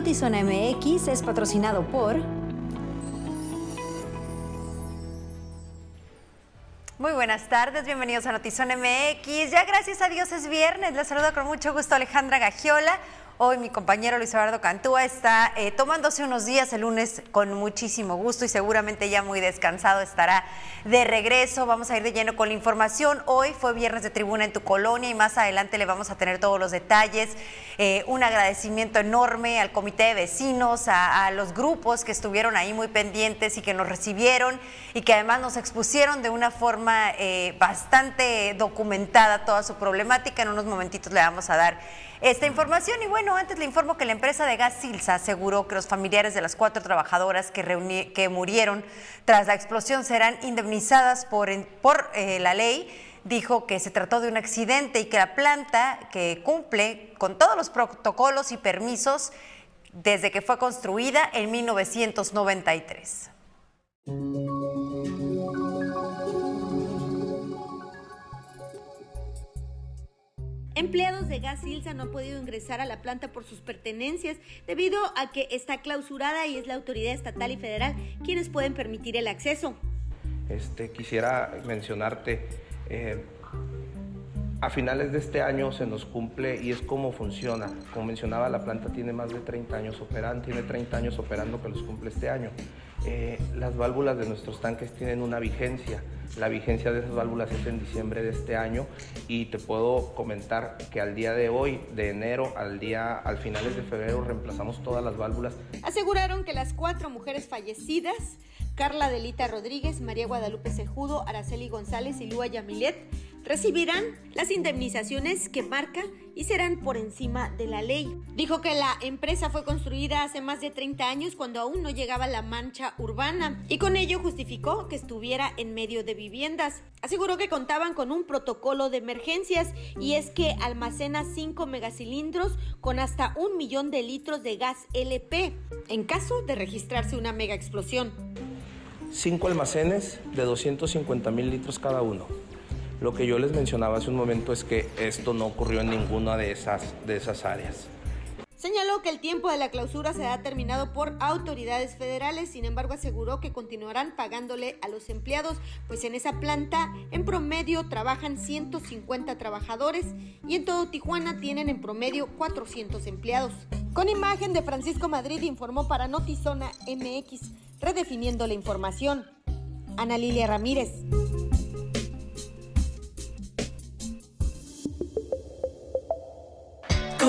Notizona MX es patrocinado por... Muy buenas tardes, bienvenidos a Notizón MX. Ya gracias a Dios es viernes. Les saludo con mucho gusto Alejandra Gagiola. Hoy mi compañero Luis Eduardo Cantúa está eh, tomándose unos días el lunes con muchísimo gusto y seguramente ya muy descansado estará de regreso. Vamos a ir de lleno con la información. Hoy fue viernes de tribuna en tu colonia y más adelante le vamos a tener todos los detalles. Eh, un agradecimiento enorme al comité de vecinos, a, los grupos que estuvieron ahí muy pendientes y que nos recibieron y que además nos expusieron de una forma eh, bastante documentada toda su problemática. En unos momentitos le vamos a dar esta información. Y bueno, antes le informo que la empresa de gas Silsa aseguró que los familiares de las cuatro trabajadoras que, murieron tras la explosión serán indemnizadas por, por eh, la ley. Dijo que se trató de un accidente y que la planta, que cumple con todos los protocolos y permisos desde que fue construida en 1993. Empleados de Gas Ilsa no han podido ingresar a la planta por sus pertenencias debido a que está clausurada y es la autoridad estatal y federal quienes pueden permitir el acceso. Este, quisiera mencionarte, eh, a finales de este año se nos cumple y es como funciona. Como mencionaba, la planta tiene más de 30 años operando, tiene 30 años operando que los cumple este año. Eh, las válvulas de nuestros tanques tienen una vigencia. La vigencia de esas válvulas es en diciembre de este año y te puedo comentar que al día de hoy, de enero al día al finales de febrero reemplazamos todas las válvulas. Aseguraron que las cuatro mujeres fallecidas, Carla Delita Rodríguez, María Guadalupe Cejudo, Araceli González y Lua Yamilet, recibirán las indemnizaciones que marca y serán por encima de la ley. Dijo que la empresa fue construida hace más de 30 años cuando aún no llegaba la mancha urbana y con ello justificó que estuviera en medio de viviendas. Aseguró que contaban con un protocolo de emergencias y es que almacena 5 megacilindros con hasta un millón de litros de gas LP en caso de registrarse una mega explosión. Cinco almacenes de 250 mil litros cada uno lo que yo les mencionaba hace un momento es que esto no ocurrió en ninguna de esas, de esas áreas. Señaló que el tiempo de la clausura se ha terminado por autoridades federales, sin embargo aseguró que continuarán pagándole a los empleados, pues en esa planta en promedio trabajan 150 trabajadores y en todo Tijuana tienen en promedio 400 empleados. Con imagen de Francisco Madrid informó para Notizona MX, redefiniendo la información. Ana Lilia Ramírez.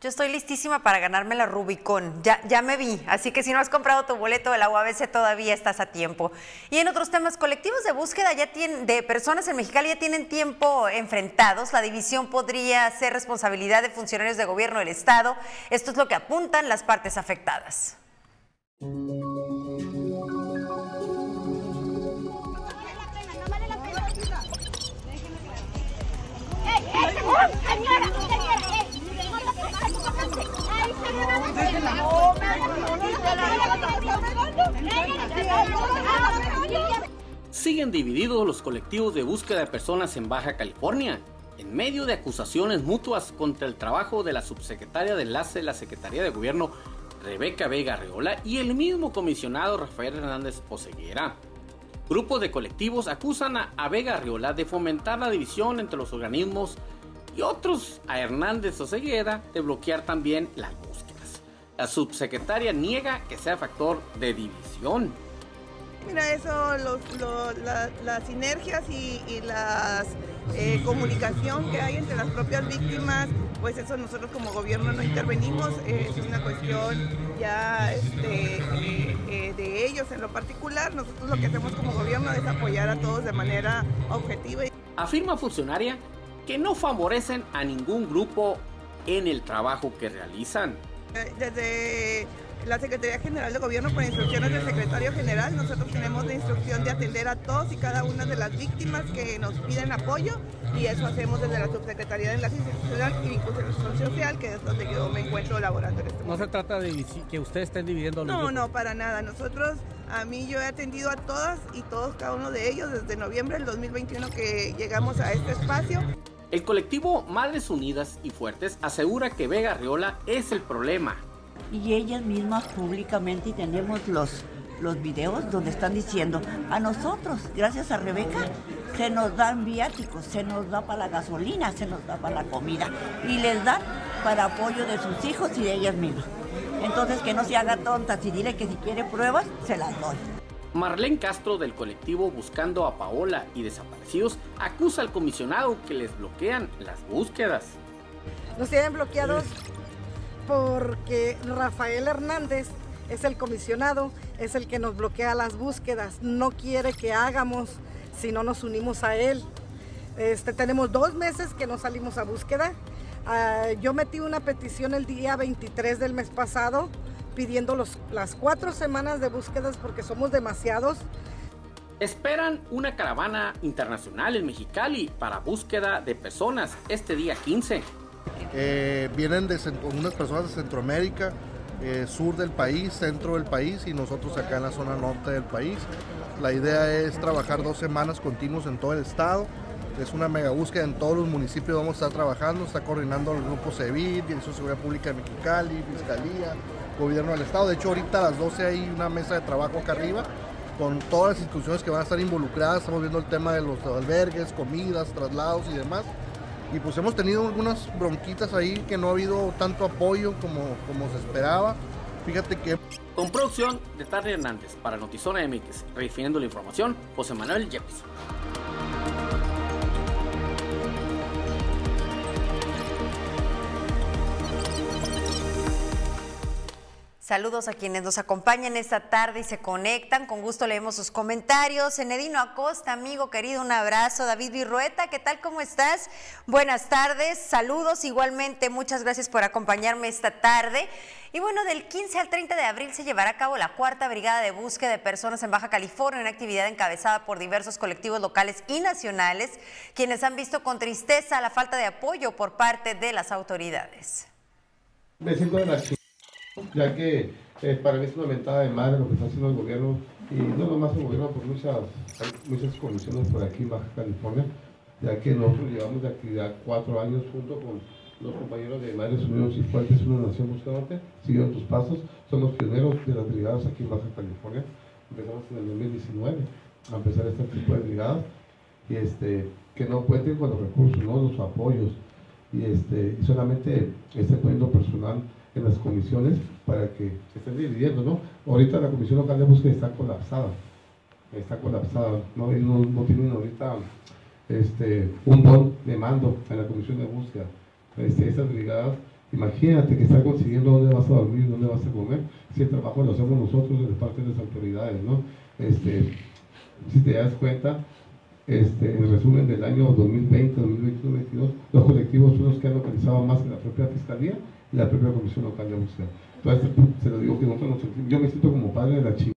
yo estoy listísima para ganarme la Rubicon. Ya, ya me vi, así que si no has comprado tu boleto de la UABC todavía estás a tiempo. Y en otros temas, colectivos de búsqueda ya de personas en Mexicali ya tienen tiempo enfrentados. La división podría ser responsabilidad de funcionarios de gobierno del Estado. Esto es lo que apuntan las partes afectadas. Siguen divididos los colectivos de búsqueda de personas en Baja California, en medio de acusaciones mutuas contra el trabajo de la subsecretaria de enlace de la Secretaría de Gobierno, Rebeca Vega Arreola, y el mismo comisionado Rafael Hernández Oseguera. Grupos de colectivos acusan a Vega Arreola de fomentar la división entre los organismos y otros a Hernández Oseguera de bloquear también búsquedas. La subsecretaria niega que sea factor de división. Mira, eso, las sinergias y, la eh, comunicación que hay entre las propias víctimas, pues eso nosotros como gobierno no intervenimos, es una cuestión ya este, eh, eh, de ellos en lo particular. Nosotros lo que hacemos como gobierno es apoyar a todos de manera objetiva. Afirma funcionaria que no favorecen a ningún grupo en el trabajo que realizan. Desde la Secretaría General de Gobierno, por instrucciones del secretario general, nosotros tenemos la instrucción de atender a todos y cada una de las víctimas que nos piden apoyo y eso hacemos desde la Subsecretaría de Enlace Institucional y Vinculación Social, que es donde yo me encuentro laborando en este No se trata de que ustedes estén dividiendo los no, grupos. no, para nada. Nosotros, a mí yo he atendido a todas y todos, cada uno de ellos, desde noviembre del 2021 que llegamos a este espacio. El colectivo Madres Unidas y Fuertes asegura que Vega Riola es el problema. y ellas mismas públicamente y tenemos los, los videos donde están diciendo a nosotros, gracias a Rebeca, se nos dan viáticos, se nos da para la gasolina, se nos da para la comida y les dan para apoyo de sus hijos y de ellas mismas. Entonces que no se haga tontas y dile que si quiere pruebas, se las doy. Marlene Castro del colectivo Buscando a Paola y Desaparecidos acusa al comisionado que les bloquean las búsquedas. Nos tienen bloqueados porque Rafael Hernández es el comisionado, es el que nos bloquea las búsquedas, no quiere que hagamos si no nos unimos a él. Este, tenemos dos meses que no salimos a búsqueda. Ah, yo metí una petición el día 23 del mes pasado pidiendo los- las cuatro semanas de búsquedas porque somos demasiados. Esperan una caravana internacional en Mexicali para búsqueda de personas este día 15. Eh, vienen de unas personas de Centroamérica, eh, sur del país, centro del país y nosotros acá en la zona norte del país. La idea es trabajar dos semanas continuos en todo el estado. Es una mega búsqueda en todos los municipios, vamos a estar trabajando, está coordinando el grupo CEVID, Dirección de Seguridad Pública de Mexicali, Fiscalía, Gobierno del Estado. De hecho, ahorita a las 12 hay una mesa de trabajo acá arriba con todas las instituciones que van a estar involucradas. Estamos viendo el tema de los albergues, comidas, traslados y demás. Y pues hemos tenido algunas bronquitas ahí que no ha habido tanto apoyo como, como se esperaba. Fíjate que Con producción de Tarry Hernández para Notizona MX, refiriendo la información, José Manuel Jefferson. Saludos a quienes nos acompañan esta tarde y se conectan. Con gusto leemos sus comentarios. Enedino Acosta, amigo querido, un abrazo. David Virrueta, ¿qué tal? ¿Cómo estás? Buenas tardes. Saludos igualmente. Muchas gracias por acompañarme esta tarde. Y bueno, del 15 al 30 de abril se llevará a cabo la cuarta brigada de búsqueda de personas en Baja California, una actividad encabezada por diversos colectivos locales y nacionales, quienes han visto con tristeza la falta de apoyo por parte de las autoridades. De la. Ya que eh, para mí es una mentada de madre lo que está haciendo el gobierno y no nomás el gobierno por muchas, hay muchas condiciones por aquí en Baja California, ya que nosotros llevamos de actividad cuatro años junto con los compañeros de Madres Unidos y Fuertes, una nación buscándote, siguiendo tus pasos, somos pioneros de las brigadas aquí en Baja California, empezamos en el 2019 a empezar este tipo de brigadas y este, que no cuenten con los recursos, ¿no? los apoyos y este, solamente estén poniendo personal en las comisiones para que se estén dividiendo, ¿no? Ahorita la comisión local de búsqueda está colapsada, está colapsada, no, Y no, tienen ahorita este, un don de mando en la comisión de búsqueda. Este, esas brigadas, imagínate que están consiguiendo dónde vas a dormir, dónde vas a comer, si el trabajo lo hacemos nosotros de parte de las autoridades, ¿no? Este, si te das cuenta, este, en resumen del año 2020, 2021, 2022, los colectivos son los que han localizado más que la propia Fiscalía la propia Comisión Local de Búsqueda. Entonces, se lo digo que nosotros nos yo me siento como padre de la chica,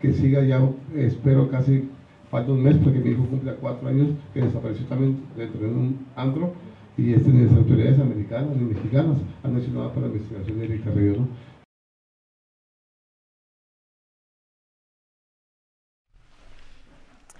que siga ya, espero casi, falta un mes porque mi hijo cumple cuatro años, que desapareció también dentro de un antro, y este, las autoridades americanas ni mexicanas han hecho nada para la investigación de Erika ¿no?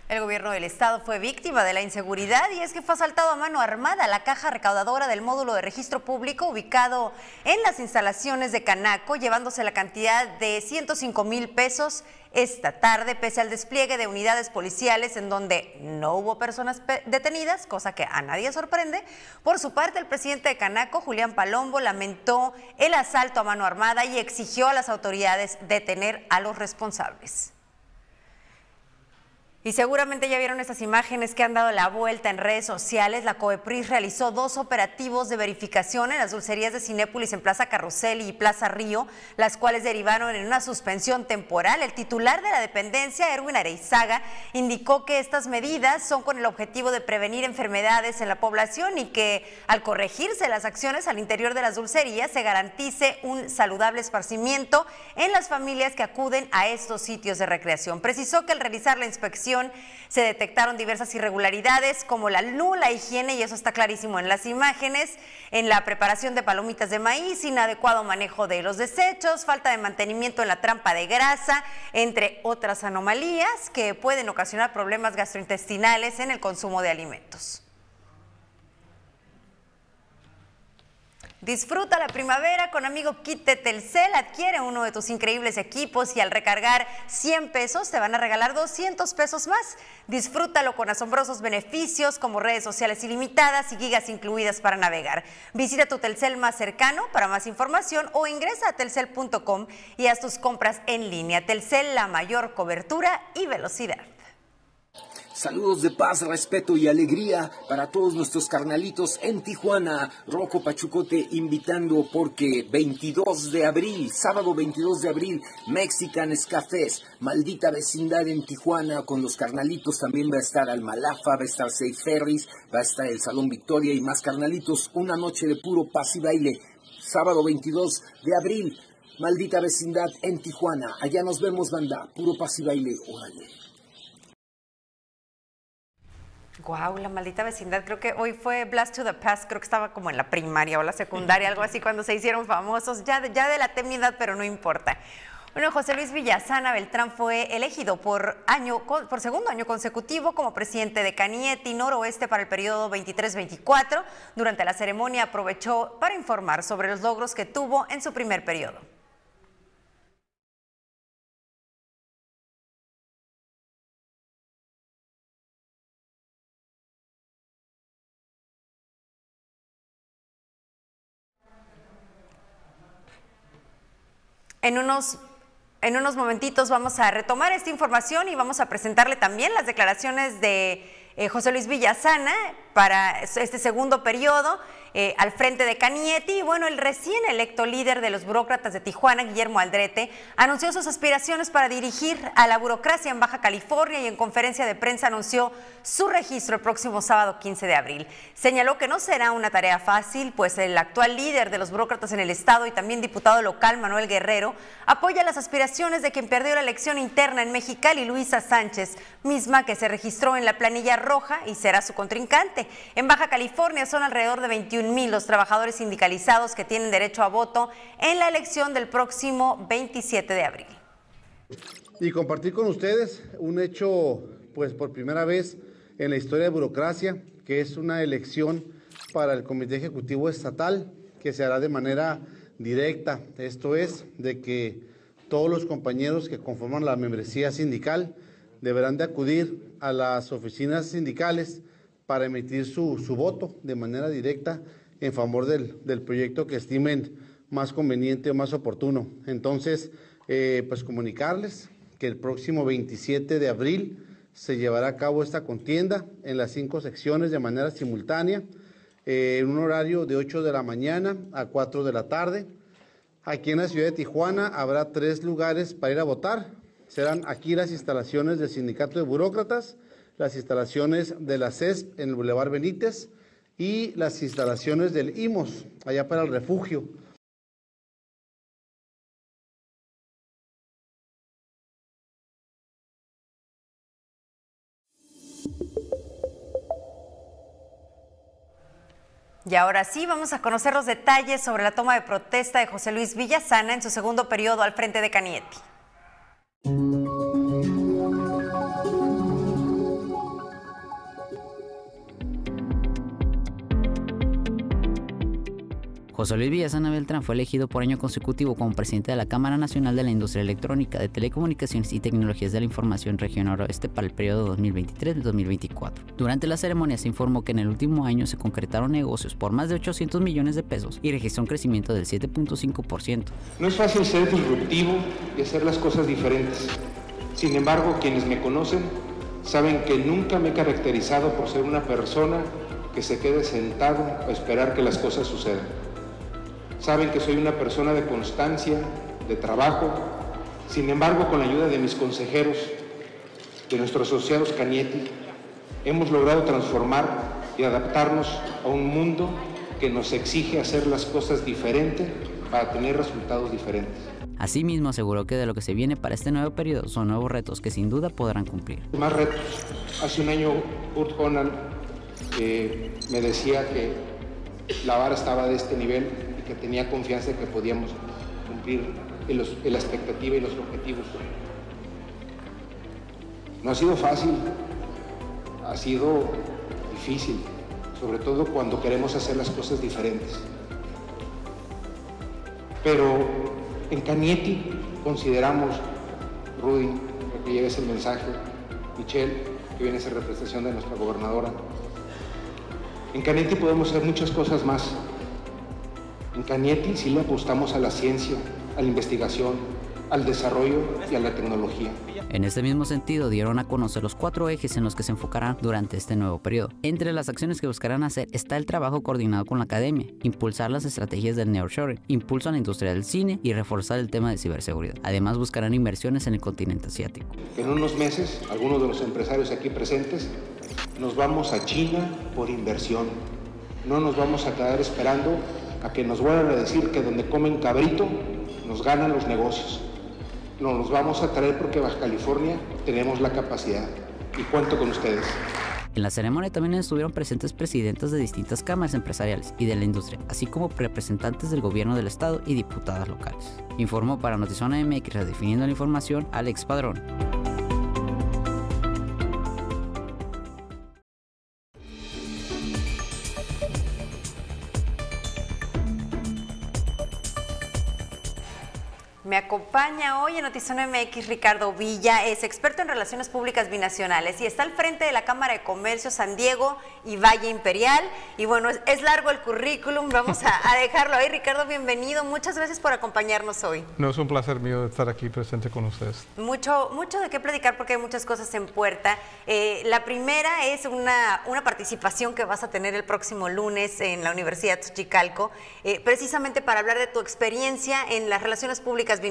El gobierno del estado fue víctima de la inseguridad y es que fue asaltado a mano armada la caja recaudadora del módulo de registro público ubicado en las instalaciones de Canaco, llevándose la cantidad de 105 mil pesos esta tarde, pese al despliegue de unidades policiales en donde no hubo personas pe- detenidas, cosa que a nadie sorprende. Por su parte, el presidente de Canaco, Julián Palombo, lamentó el asalto a mano armada y exigió a las autoridades detener a los responsables. Y seguramente ya vieron estas imágenes que han dado la vuelta en redes sociales. La COEPRIS realizó dos operativos de verificación en las dulcerías de Cinépolis en Plaza Carrusel y Plaza Río, las cuales derivaron en una suspensión temporal. El titular de la dependencia, Erwin Areizaga, indicó que estas medidas son con el objetivo de prevenir enfermedades en la población y que al corregirse las acciones al interior de las dulcerías se garantice un saludable esparcimiento en las familias que acuden a estos sitios de recreación. Precisó que al realizar la inspección se detectaron diversas irregularidades como la nula higiene, y eso está clarísimo en las imágenes, en la preparación de palomitas de maíz, inadecuado manejo de los desechos, falta de mantenimiento en la trampa de grasa, entre otras anomalías que pueden ocasionar problemas gastrointestinales en el consumo de alimentos. Disfruta la primavera con amigo Kit Telcel. Adquiere uno de tus increíbles equipos y al recargar 100 pesos te van a regalar 200 pesos más. Disfrútalo con asombrosos beneficios como redes sociales ilimitadas y gigas incluidas para navegar. Visita tu Telcel más cercano para más información o ingresa a telcel.com y haz tus compras en línea. Telcel, la mayor cobertura y velocidad. Saludos de paz, respeto y alegría para todos nuestros carnalitos en Tijuana. Rocco Pachucote invitando porque 22 de abril, sábado 22 de abril, Mexican Cafés, maldita vecindad en Tijuana con los carnalitos. También va a estar Almalafa, va a estar Safe Ferris, va a estar el Salón Victoria y más carnalitos. Una noche de puro paz y baile. Sábado 22 de abril, maldita vecindad en Tijuana. Allá nos vemos, banda. Puro paz y baile. Órale. Guau, la maldita vecindad. Creo que hoy fue Blast to the Past. Creo que estaba como en la primaria o la secundaria, algo así, cuando se hicieron famosos. Ya, ya de la temidad, pero no importa. Bueno, José Luis Villasana Beltrán fue elegido por, año, por segundo año consecutivo como presidente de Canieti Noroeste para el periodo 23-24. Durante la ceremonia aprovechó para informar sobre los logros que tuvo en su primer periodo. En unos, en unos momentitos vamos a retomar esta información y vamos a presentarle también las declaraciones de eh, José Luis Villasana para este segundo periodo eh, al frente de Canieti. Y bueno, el recién electo líder de los burócratas de Tijuana, Guillermo Aldrete, anunció sus aspiraciones para dirigir a la burocracia en Baja California y en conferencia de prensa anunció su registro el próximo sábado 15 de abril. Señaló que no será una tarea fácil, pues el actual líder de los burócratas en el estado y también diputado local, Manuel Guerrero, apoya las aspiraciones de quien perdió la elección interna en Mexicali, Luisa Sánchez, misma que se registró en la planilla roja y será su contrincante. En Baja California son alrededor de 21 mil los trabajadores sindicalizados que tienen derecho a voto en la elección del próximo 27 de abril. Y compartir con ustedes un hecho, pues por primera vez en la historia de burocracia, que es una elección para el Comité Ejecutivo Estatal, que se hará de manera directa. Esto es, de que todos los compañeros que conforman la membresía sindical deberán de acudir a las oficinas sindicales para emitir su, voto de manera directa en favor del, proyecto que estimen más conveniente o más oportuno. Entonces, eh, pues comunicarles que el próximo 27 de abril se llevará a cabo esta contienda en las cinco secciones de manera simultánea, eh, en un horario de 8 de la mañana a 4 de la tarde. Aquí en la ciudad de Tijuana habrá tres lugares para ir a votar. Serán aquí las instalaciones del Sindicato de Burócratas, las instalaciones de la CESP en el Boulevard Benítez y las instalaciones del IMOS, allá para el refugio. Y ahora sí, vamos a conocer los detalles sobre la toma de protesta de José Luis Villasana en su segundo periodo al frente de Canieti. José Luis Villasana Beltrán fue elegido por año consecutivo como presidente de la Cámara Nacional de la Industria Electrónica, de Telecomunicaciones y Tecnologías de la Información Región Noroeste para el periodo 2023-2024. Durante la ceremonia se informó que en el último año se concretaron negocios por más de 800 millones de pesos y registró un crecimiento del 7.5%. No es fácil ser disruptivo y hacer las cosas diferentes. Sin embargo, quienes me conocen saben que nunca me he caracterizado por ser una persona que se quede sentado a esperar que las cosas sucedan. Saben que soy una persona de constancia, de trabajo. Sin embargo, con la ayuda de mis consejeros, de nuestros asociados Canietti, hemos logrado transformar y adaptarnos a un mundo que nos exige hacer las cosas diferente para tener resultados diferentes. Asimismo, aseguró que de lo que se viene para este nuevo periodo son nuevos retos que sin duda podrán cumplir. Más retos. Hace un año Kurt Honan eh, me decía que la vara estaba de este nivel que tenía confianza de que podíamos cumplir la expectativa y los objetivos. No ha sido fácil, ha sido difícil, sobre todo cuando queremos hacer las cosas diferentes. Pero en Canietti consideramos, Rudy, que lleves el mensaje, Michelle, que viene a ser representación de nuestra gobernadora. En Canietti podemos hacer muchas cosas más. En Canietti sí le apostamos a la ciencia, a la investigación, al desarrollo y a la tecnología. En este mismo sentido, dieron a conocer los cuatro ejes en los que se enfocarán durante este nuevo periodo. Entre las acciones que buscarán hacer está el trabajo coordinado con la academia, impulsar las estrategias del nearshoring, impulso a la industria del cine y reforzar el tema de ciberseguridad. Además, buscarán inversiones en el continente asiático. En unos meses, algunos de los empresarios aquí presentes, nos vamos a China por inversión. No nos vamos a quedar esperando a que nos vuelvan a decir que donde comen cabrito nos ganan los negocios. Nos los vamos a traer porque Baja California tenemos la capacidad y cuento con ustedes. En la ceremonia también estuvieron presentes presidentes de distintas cámaras empresariales y de la industria, así como representantes del gobierno del estado y diputadas locales. Informó para Notizona MX, redefiniendo la información, Alex Padrón. Me acompaña hoy en Notizón MX Ricardo Villa, es experto en relaciones públicas binacionales y está al frente de la Cámara de Comercio San Diego y Valle Imperial. Y bueno, es, es largo el currículum, vamos a, a dejarlo ahí. Ricardo, bienvenido, muchas gracias por acompañarnos hoy. No, es un placer mío estar aquí presente con ustedes. Mucho, mucho de qué platicar porque hay muchas cosas en puerta. Eh, la primera es una, una participación que vas a tener el próximo lunes en la Universidad de Chicalco, eh, precisamente para hablar de tu experiencia en las relaciones públicas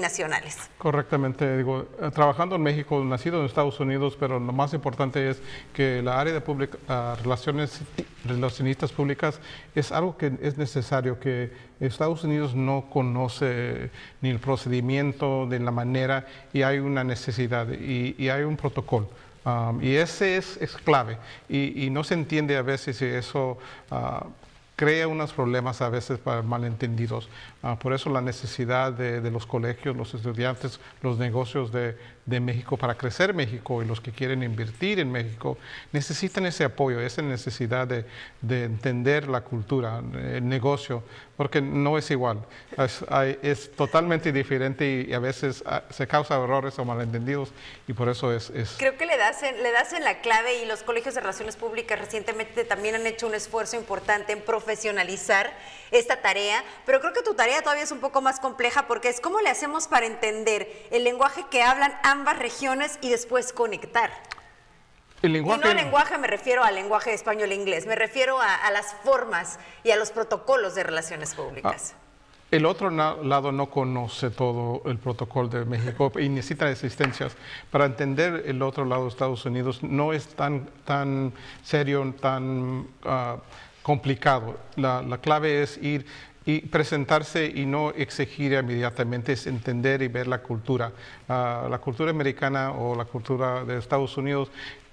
Correctamente, digo, eh, trabajando en México, nacido en Estados Unidos, pero lo más importante es que la área de public- ah, relaciones relacionistas públicas es algo que es necesario, que Estados Unidos no conoce ni el procedimiento, ni la manera, y hay una necesidad, y, hay un protocolo. Um, y ese es, es clave, y, y no se entiende a veces si eso... ah, crea unos problemas a veces para malentendidos. Ah, por eso la necesidad de, de los colegios, los estudiantes, los negocios de, de México para crecer México y los que quieren invertir en México necesitan ese apoyo, esa necesidad de, de entender la cultura, el negocio, porque no es igual. Es, hay- es totalmente diferente y, a veces ah, se causa errores o malentendidos y por eso es... es Creo que le das, en, le das en la clave y los colegios de relaciones públicas recientemente también han hecho un esfuerzo importante en profesionalizar esta tarea, pero creo que tu tarea todavía es un poco más compleja porque es cómo le hacemos para entender el lenguaje que hablan ambas regiones y después conectar. el Y lenguaje... no al lenguaje me refiero al lenguaje español e inglés, me refiero a, a las formas y a los protocolos de relaciones públicas. El otro lado no conoce todo el protocolo de México y necesita asistencias. Para entender el otro lado de Estados Unidos no es tan, tan serio, tan ah, complicado. La, la clave es ir y presentarse y no exigir inmediatamente, es entender y ver la cultura. Ah, la cultura americana o la cultura de Estados Unidos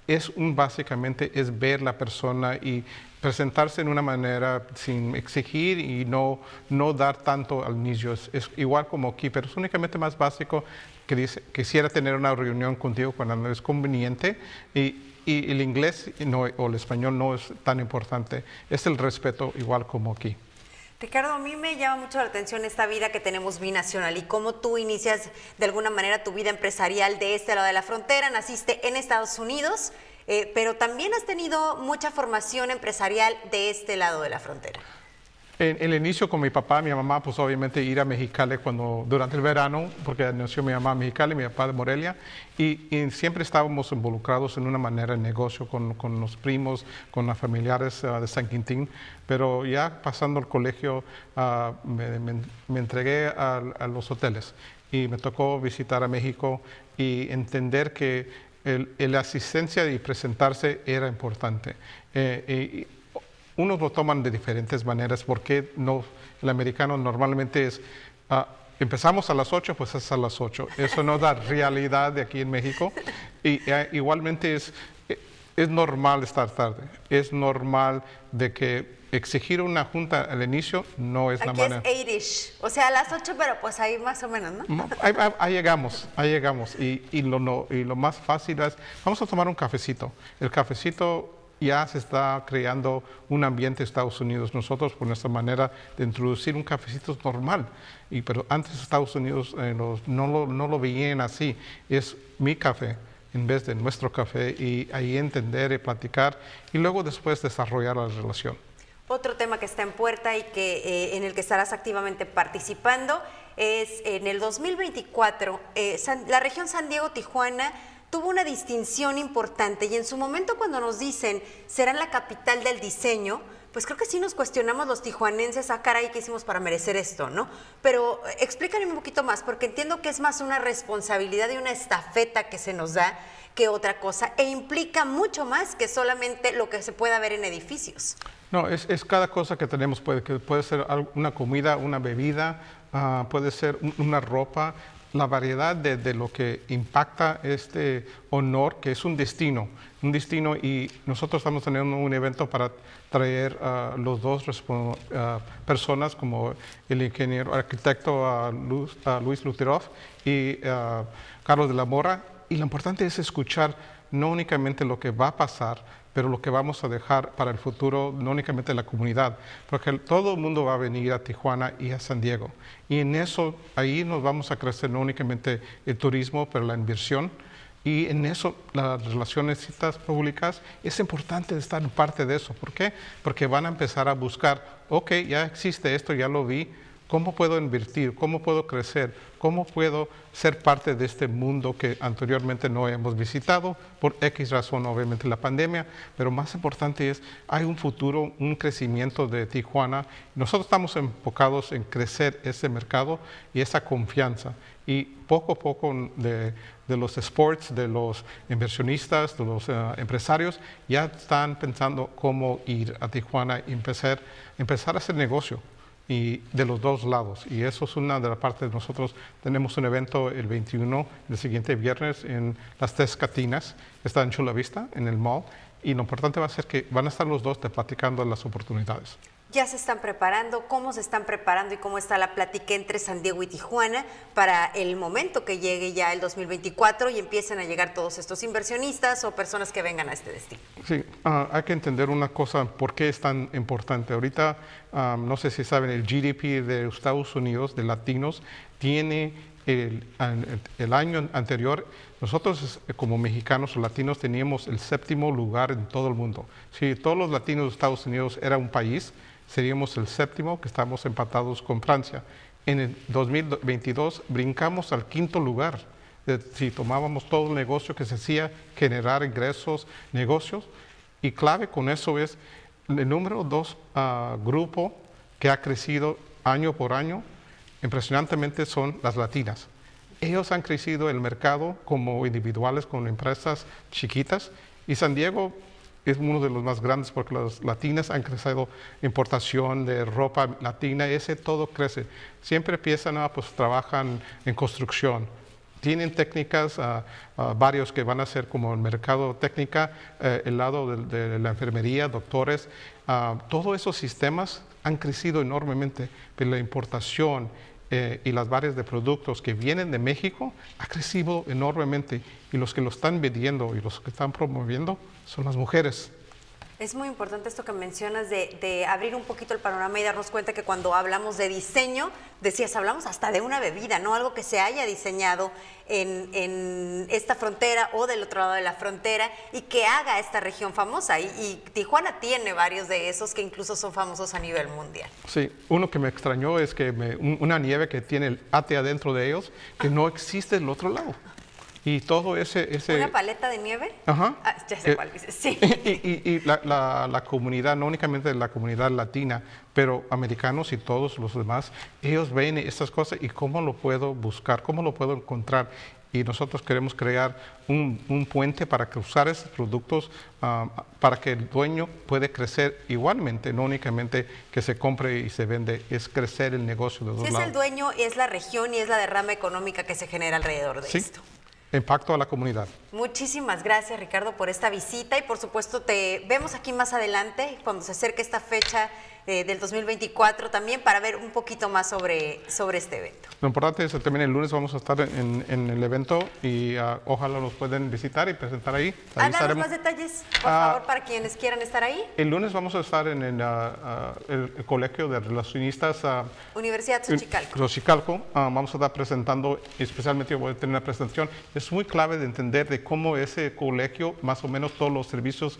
es un, básicamente es ver la persona y presentarse en una manera sin exigir y no, no dar tanto al inicio. Es, es igual como aquí, pero es únicamente más básico que dice, quisiera tener una reunión contigo cuando no es conveniente y, y el inglés no- o el español no es tan importante. Es el respeto igual como aquí. Ricardo, a mí me llama mucho la atención esta vida que tenemos binacional y cómo tú inicias de alguna manera tu vida empresarial de este lado de la frontera. Naciste en Estados Unidos, eh, pero también has tenido mucha formación empresarial de este lado de la frontera. En el inicio con mi papá, mi mamá, pues obviamente ir a Mexicali cuando, durante el verano, porque nació mi mamá en Mexicali, mi papá de Morelia, y, y siempre estábamos involucrados en una manera en negocio con, con los primos, con los familiares ah, de San Quintín, pero ya pasando el colegio ah, me, me- me entregué a, a los hoteles y me tocó visitar a México y entender que el asistencia y presentarse era importante. Eh, unos lo toman de diferentes maneras. porque no? El americano normalmente es, ah, empezamos a las 8, pues es a las 8. Eso no da realidad de aquí en México. Y eh, igualmente es, eh, es normal estar tarde. Es normal de que exigir una junta al inicio no es la Aquí es manera. 8ish, o sea, a las 8, pero pues ahí más o menos, ¿no? No, Ahí, ahí- ahí llegamos, ahí llegamos. Y, y lo, no- y lo más fácil es, vamos a tomar un cafecito. El cafecito ya se está creando un ambiente en Estados Unidos. Nosotros, por nuestra manera de introducir un cafecito normal. Y, pero antes Estados Unidos eh, no, lo, no lo veían así. Es mi café en vez de nuestro café. Y ahí entender y platicar. Y luego después desarrollar la relación. Otro tema que está en puerta y que eh, en el que estarás activamente participando es en el 2024 eh, la región San Diego Tijuana tuvo una distinción importante y en su momento cuando nos dicen serán la capital del diseño pues creo que sí nos cuestionamos los tijuanenses, ah, caray, ¿qué hicimos para merecer esto, no? Pero eh, explícame un poquito más, porque entiendo que es más una responsabilidad y una estafeta que se nos da que otra cosa, e implica mucho más que solamente lo que se pueda ver en edificios. No, es, es cada cosa que tenemos, puede, que puede ser una comida, una bebida, ah, puede ser un- una ropa, la variedad de, de lo que impacta este honor, que es un destino, un destino y nosotros estamos teniendo un evento para traer a los dos ah, personas como el ingeniero, arquitecto ah, Luz- Luis Luterov y Carlos de la Mora y lo importante es escuchar no únicamente lo que va a pasar, pero lo que vamos a dejar para el futuro, no únicamente la comunidad, porque todo el mundo va a venir a Tijuana y a San Diego. Y en eso, ahí nos vamos a crecer no únicamente el turismo, pero la inversión. Y en eso, las relaciones públicas, es importante estar en parte de eso. ¿Por qué? Porque van a empezar a buscar, ok, ya existe esto, ya lo vi, ¿Cómo puedo invertir? ¿Cómo puedo crecer? ¿Cómo puedo ser parte de este mundo que anteriormente no hemos visitado? Por X razón, obviamente la pandemia, pero más importante es, hay un futuro, un crecimiento de Tijuana. Nosotros estamos enfocados en crecer ese mercado y esa confianza. Y poco a poco de, los sports, de los inversionistas, de los eh, empresarios, ya están pensando cómo ir a Tijuana y empezar a hacer negocio y de los dos lados. Y eso es una de las partes. Nosotros tenemos un evento el 21, el siguiente viernes, en las Tres Catinas, está en Chula Vista, en el mall. Y lo importante va a ser que van a estar los dos te platicando las oportunidades. Ya se están preparando, cómo se están preparando y cómo está la plática entre San Diego y Tijuana para el momento que llegue ya el 2024 y empiecen a llegar todos estos inversionistas o personas que vengan a este destino. Sí, ah, hay que entender una cosa, ¿por qué es tan importante? Ahorita, ah, no sé si saben, el GDP de Estados Unidos, de latinos, tiene el, el- año anterior, nosotros eh, como mexicanos o latinos teníamos el séptimo lugar en todo el mundo. Si todos los latinos de Estados Unidos era un país, seríamos el séptimo, que estamos empatados con Francia. En el 2022 brincamos al quinto lugar. Si tomábamos todo el negocio que se hacía, generar ingresos, negocios, y clave con eso es el número dos ah, grupo que ha crecido año por año, impresionantemente son las latinas. Ellos han crecido el mercado como individuales, con empresas chiquitas, y San Diego es uno de los más grandes porque las latinas han crecido importación de ropa latina, ese todo crece. Siempre empiezan, ah, pues trabajan en construcción, tienen técnicas, ah, ah, varios que van a ser como el mercado técnica, eh, el lado de, la enfermería, doctores, ah, todos esos sistemas han crecido enormemente, pero la importación eh, y las varias de productos que vienen de México ha crecido enormemente y los que lo están vendiendo y los que están promoviendo son las mujeres. Es muy importante esto que mencionas de, de abrir un poquito el panorama y darnos cuenta que cuando hablamos de diseño, decías, hablamos hasta de una bebida, ¿no? Algo que se haya diseñado en, en esta frontera o del otro lado de la frontera y que haga esta región famosa. Y, y Tijuana tiene varios de esos que incluso son famosos a nivel mundial. Sí, uno que me extrañó es que me- una nieve que tiene el ate adentro de ellos, que no existe del otro lado. Y todo ese... ese ¿Una paleta de nieve? Ajá. Ah, ya sé Eh, cuál dices, sí. y y- y la, la- la comunidad, no únicamente la comunidad latina, pero americanos y todos los demás, ellos ven estas cosas y cómo lo puedo buscar, cómo lo puedo encontrar. Y nosotros queremos crear un, un puente para cruzar esos productos, ah, para que el dueño puede crecer igualmente, no únicamente que se compre y se vende, es crecer el negocio de dos Si es lados. el dueño, es la región y es la derrama económica que se genera alrededor de Sí, esto. Impacto a la comunidad. Muchísimas gracias Ricardo por esta visita y por supuesto te vemos aquí más adelante cuando se acerque esta fecha eh, del 2024 también para ver un poquito más sobre, sobre este evento. Lo importante es que también el lunes vamos a estar en, en el evento y ah, ojalá nos puedan visitar y presentar ahí. Ahí Ah, más detalles, por Ah, favor, para quienes quieran estar ahí. El lunes vamos a estar en el, ah, ah, el- el Colegio de Relacionistas Universidad en Xochicalco. Xochicalco. Vamos a estar presentando, especialmente yo voy a tener una presentación. Es muy clave de entender de cómo ese colegio, más o menos todos los servicios,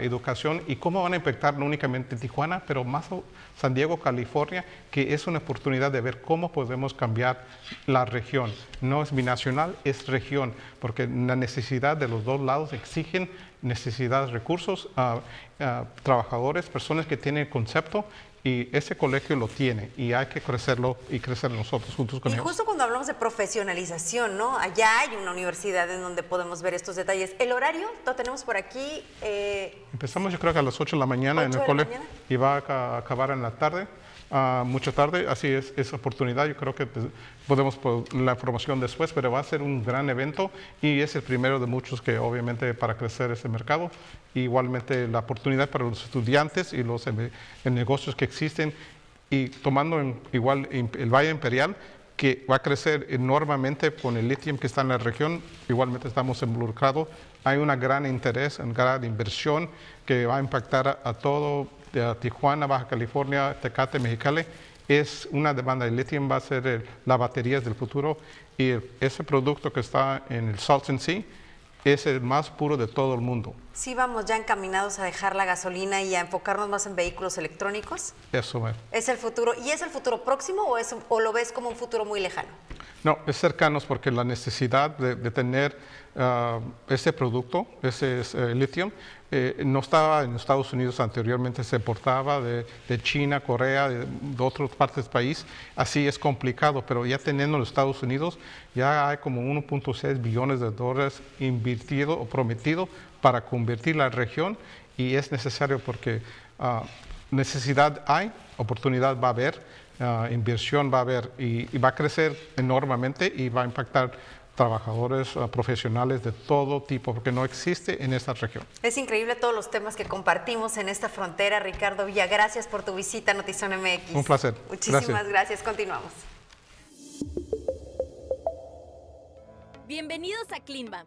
educación y cómo van a impactar no únicamente Tijuana, pero más o- San Diego, California, que es una oportunidad de ver cómo podemos cambiar la región. No es binacional, es región, porque la necesidad de los dos lados exigen necesidades, recursos, ah, ah, trabajadores, personas que tienen concepto y ese colegio lo tiene y hay que crecerlo y crecer nosotros juntos con Y ellos. justo cuando hablamos de profesionalización, ¿no? Allá hay una universidad en donde podemos ver estos detalles. El horario lo tenemos por aquí. eh, Empezamos yo creo que a las 8 de la mañana en 8 el colegio y va a ca- acabar en la tarde, ah, mucho tarde, así es, es oportunidad, yo creo que pues, podemos la información después, pero va a ser un gran evento y es el primero de muchos que obviamente para crecer ese mercado, igualmente la oportunidad para los estudiantes y los em- em, negocios que existen y tomando en- igual im- el Valle Imperial, que va a crecer enormemente con el litio que está en la región, igualmente estamos involucrados. Hay un gran interés, una gran inversión que va a impactar a, a todo de Tijuana, Baja California, Tecate, Mexicali. Es una demanda. El litio va a ser el- las baterías del futuro y ese producto que está en el Salton Sea es el más puro de todo el mundo. Sí vamos ya encaminados a dejar la gasolina y a enfocarnos más en vehículos electrónicos. Eso es. ¿Es el futuro? ¿Y es el futuro próximo o, es, o lo ves como un futuro muy lejano? No, es cercanos porque la necesidad de, de tener ah, ese producto, ese es, eh, litio, eh, no estaba en Estados Unidos anteriormente, se importaba de, de China, Corea, de, de otras partes del país. Así es complicado, pero ya teniendo en los Estados Unidos, ya hay como 1.6 billones de dólares invertido o prometido para convertir la región y es necesario porque ah, necesidad hay, oportunidad va a haber, ah, inversión va a haber y, y va a crecer enormemente y va a impactar trabajadores ah, profesionales de todo tipo, porque no existe en esta región. Es increíble todos los temas que compartimos en esta frontera. Ricardo Villa, gracias por tu visita a Notizón MX. Un placer. Muchísimas Gracias. gracias. Continuamos. Bienvenidos a Cleanbam,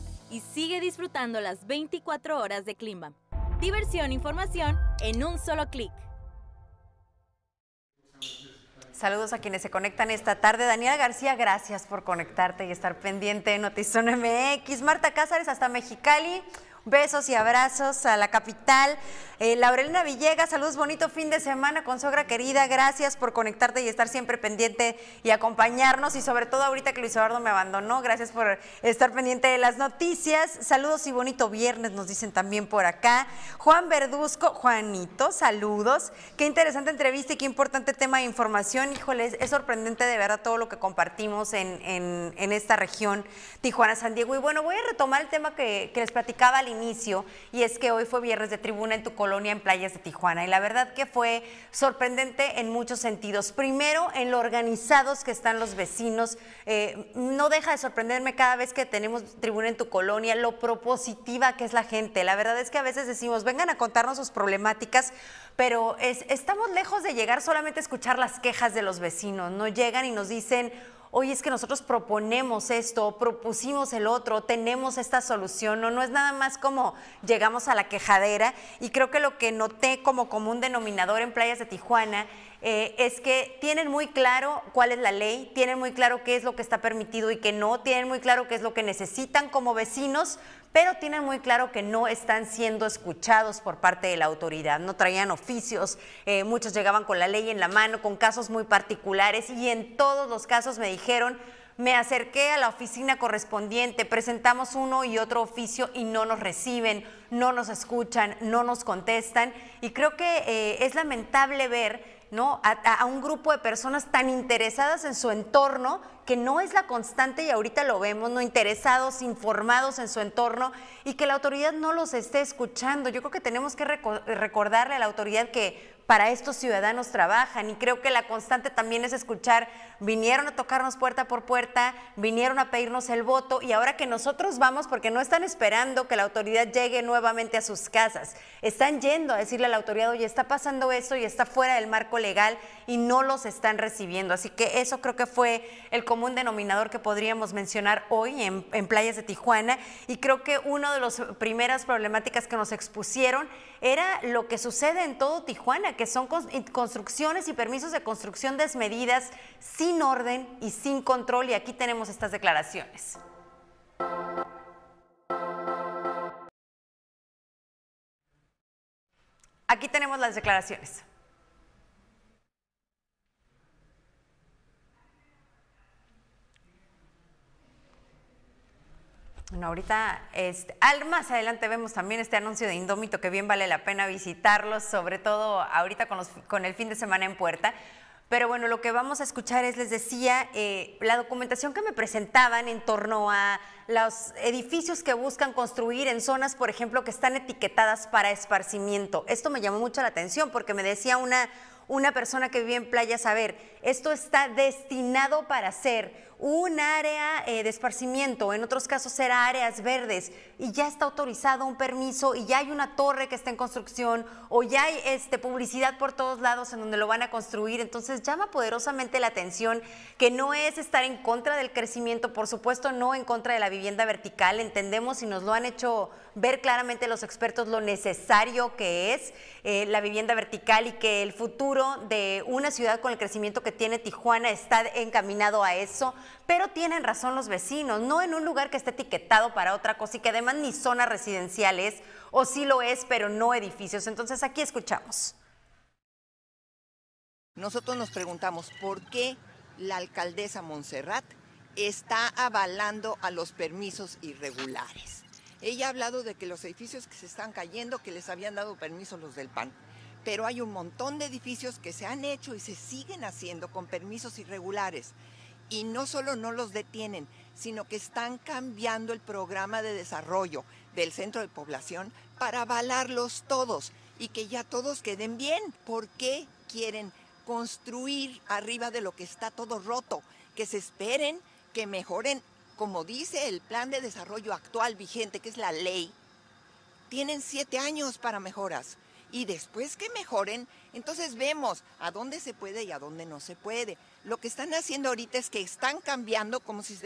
y sigue disfrutando las 24 horas de Climbam. Diversión e información en un solo clic. Saludos a quienes se conectan esta tarde. Daniela García, gracias por conectarte y estar pendiente de Notizón MX. Marta Cázares hasta Mexicali. Besos y abrazos a la capital. Eh, Laurelina Villegas, saludos, bonito fin de semana con sogra querida. Gracias por conectarte y estar siempre pendiente y acompañarnos. Y sobre todo ahorita que Luis Eduardo me abandonó, gracias por estar pendiente de las noticias. Saludos y bonito viernes, nos dicen también por acá. Juan Verduzco, Juanito, saludos. Qué interesante entrevista y qué importante tema de información. Híjole, es, sorprendente de verdad todo lo que compartimos en, en- esta región, Tijuana, San Diego. Y bueno, voy a retomar el tema que, que les platicaba al inicio, y es que hoy fue viernes de tribuna en tu colonia en playas de Tijuana. Y la verdad que fue sorprendente en muchos sentidos. Primero, en lo organizados que están los vecinos. Eh, no deja de sorprenderme cada vez que tenemos tribuna en tu colonia, lo propositiva que es la gente. La verdad es que a veces decimos, vengan a contarnos sus problemáticas, pero estamos lejos de llegar solamente a escuchar las quejas de los vecinos. No llegan y nos dicen, oye, es que nosotros proponemos esto, propusimos el otro, tenemos esta solución, no, no es nada más como llegamos a la quejadera. Y creo que lo que noté como común denominador en playas de Tijuana eh, es que tienen muy claro cuál es la ley, tienen muy claro qué es lo que está permitido y qué no, tienen muy claro qué es lo que necesitan como vecinos, pero tienen muy claro que no están siendo escuchados por parte de la autoridad. No traían oficios, eh, muchos llegaban con la ley en la mano, con casos muy particulares y en todos los casos me dijeron, me acerqué a la oficina correspondiente, presentamos uno y otro oficio y no nos reciben, no nos escuchan, no nos contestan y creo que eh, es lamentable ver ¿no? A, un grupo de personas tan interesadas en su entorno, que no es la constante y ahorita lo vemos, ¿no? Interesados, informados en su entorno y que la autoridad no los esté escuchando. Yo creo que tenemos que recordarle a la autoridad que para estos ciudadanos trabajan y creo que la constante también es escuchar, vinieron a tocarnos puerta por puerta, vinieron a pedirnos el voto y ahora que nosotros vamos, porque no están esperando que la autoridad llegue nuevamente a sus casas, están yendo a decirle a la autoridad, oye, está pasando esto y está fuera del marco legal y no los están recibiendo. Así que eso creo que fue el común denominador que podríamos mencionar hoy en, en playas de Tijuana y creo que una de las primeras problemáticas que nos expusieron era lo que sucede en todo Tijuana, que son construcciones y permisos de construcción desmedidas, sin orden y sin control. Y aquí tenemos estas declaraciones. Aquí tenemos las declaraciones. Bueno, ahorita, este, al más adelante vemos también este anuncio de Indómito que bien vale la pena visitarlos, sobre todo ahorita con, los, con el fin de semana en puerta. Pero bueno, lo que vamos a escuchar es, les decía, eh, la documentación que me presentaban en torno a los edificios que buscan construir en zonas, por ejemplo, que están etiquetadas para esparcimiento. Esto me llamó mucho la atención porque me decía una, una persona que vive en playas, a ver, esto está destinado para ser un área eh, de esparcimiento, en otros casos será áreas verdes, y ya está autorizado un permiso y ya hay una torre que está en construcción o ya hay este, publicidad por todos lados en donde lo van a construir. Entonces llama poderosamente la atención que no es estar en contra del crecimiento, por supuesto no en contra de la vivienda vertical, entendemos y nos lo han hecho ver claramente los expertos lo necesario que es eh, la vivienda vertical y que el futuro de una ciudad con el crecimiento que tiene Tijuana está encaminado a eso, pero tienen razón los vecinos, no en un lugar que esté etiquetado para otra cosa y que además ni zonas residenciales, o sí lo es, pero no edificios. Entonces aquí escuchamos. Nosotros nos preguntamos por qué la alcaldesa Montserrat está avalando a los permisos irregulares. Ella ha hablado de que los edificios que se están cayendo, que les habían dado permiso los del PAN, pero hay un montón de edificios que se han hecho y se siguen haciendo con permisos irregulares. Y no solo no los detienen, sino que están cambiando el programa de desarrollo del centro de población para avalarlos todos y que ya todos queden bien. ¿Por qué quieren construir arriba de lo que está todo roto? Que se esperen, que mejoren como dice el plan de desarrollo actual vigente, que es la ley, tienen siete años para mejoras. Y después que mejoren, entonces vemos a dónde se puede y a dónde no se puede. Lo que están haciendo ahorita es que están cambiando como si,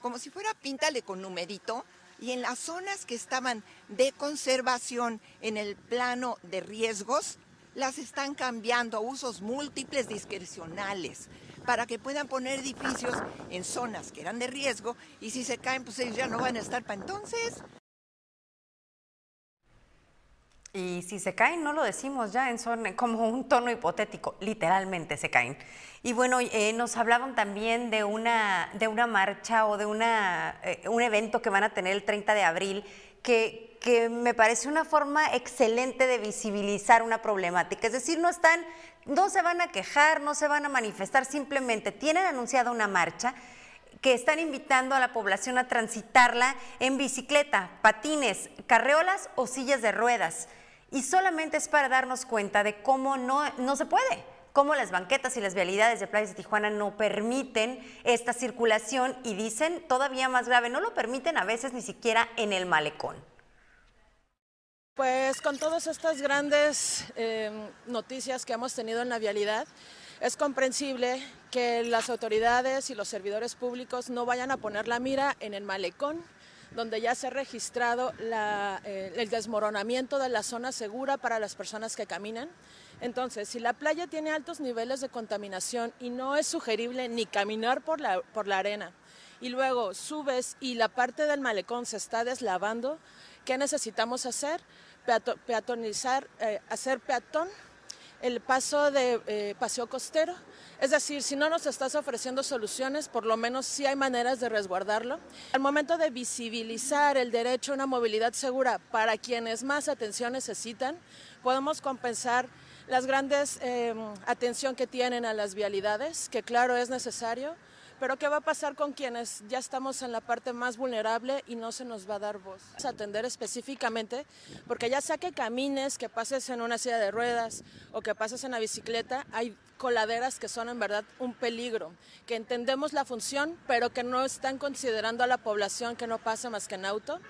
como si fuera píntale con numerito. Y en las zonas que estaban de conservación en el plano de riesgos, las están cambiando a usos múltiples discrecionales para que puedan poner edificios en zonas que eran de riesgo y si se caen, pues ellos ya no van a estar para entonces. Y si se caen, no lo decimos ya en son, como un tono hipotético, literalmente se caen. Y bueno, eh, nos hablaban también de una, de una marcha o de una, eh, un evento que van a tener el 30 de abril que, que me parece una forma excelente de visibilizar una problemática. Es decir, no están no se van a quejar, no se van a manifestar, simplemente tienen anunciada una marcha que están invitando a la población a transitarla en bicicleta, patines, carreolas o sillas de ruedas. y solamente es para darnos cuenta de cómo no, no se puede cómo las banquetas y las vialidades de playas de Tijuana no permiten esta circulación y dicen todavía más grave, no lo permiten a veces ni siquiera en el malecón. Pues con todas estas grandes eh, noticias que hemos tenido en la vialidad, es comprensible que las autoridades y los servidores públicos no vayan a poner la mira en el malecón, donde ya se ha registrado eh, el desmoronamiento de la zona segura para las personas que caminan. Entonces, si la playa tiene altos niveles de contaminación y no es sugerible ni caminar por la, por la arena, y luego subes y la parte del malecón se está deslavando, ¿qué necesitamos hacer? peatonizar, eh, hacer peatón el paso de eh, paseo costero. Es decir, si no nos estás ofreciendo soluciones, por lo menos sí hay maneras de resguardarlo. Al momento de visibilizar el derecho a una movilidad segura para quienes más atención necesitan, podemos compensar las grandes eh, atención que tienen a las vialidades, que claro es necesario, pero ¿qué va a pasar con quienes ya estamos en la parte más vulnerable y no se nos va a dar voz? Atender específicamente, porque ya sea que camines, que pases en una silla de ruedas o que pases en la bicicleta, hay coladeras que son en verdad un peligro, que entendemos la función, pero que no están considerando a la población que no pasa más que en auto.